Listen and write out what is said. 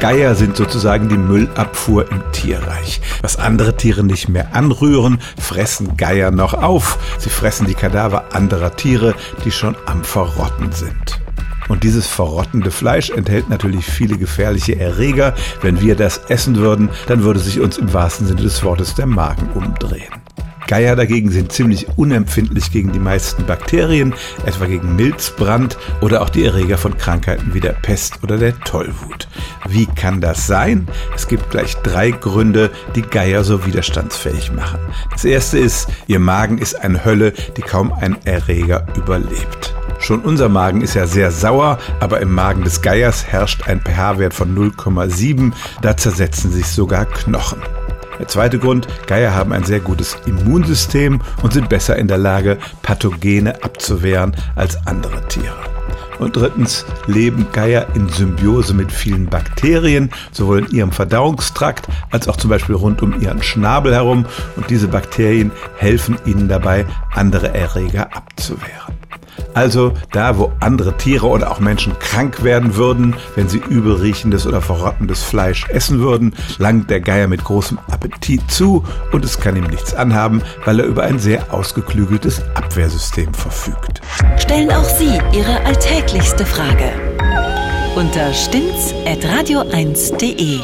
Geier sind sozusagen die Müllabfuhr im Tierreich. Was andere Tiere nicht mehr anrühren, fressen Geier noch auf. Sie fressen die Kadaver anderer Tiere, die schon am Verrotten sind. Und dieses verrottende Fleisch enthält natürlich viele gefährliche Erreger. Wenn wir das essen würden, dann würde sich uns im wahrsten Sinne des Wortes der Magen umdrehen. Geier dagegen sind ziemlich unempfindlich gegen die meisten Bakterien, etwa gegen Milzbrand oder auch die Erreger von Krankheiten wie der Pest oder der Tollwut. Wie kann das sein? Es gibt gleich drei Gründe, die Geier so widerstandsfähig machen. Das erste ist, ihr Magen ist eine Hölle, die kaum ein Erreger überlebt. Schon unser Magen ist ja sehr sauer, aber im Magen des Geiers herrscht ein pH-Wert von 0,7. Da zersetzen sich sogar Knochen. Der zweite Grund, Geier haben ein sehr gutes Immunsystem und sind besser in der Lage, Pathogene abzuwehren als andere Tiere. Und drittens leben Geier in Symbiose mit vielen Bakterien, sowohl in ihrem Verdauungstrakt als auch zum Beispiel rund um ihren Schnabel herum. Und diese Bakterien helfen ihnen dabei, andere Erreger abzuwehren. Also da, wo andere Tiere oder auch Menschen krank werden würden, wenn sie übelriechendes oder verrottendes Fleisch essen würden, langt der Geier mit großem Appetit zu und es kann ihm nichts anhaben, weil er über ein sehr ausgeklügeltes Abwehrsystem verfügt. Stellen auch Sie Ihre alltäglichste Frage unter stimmtz.radio1.de.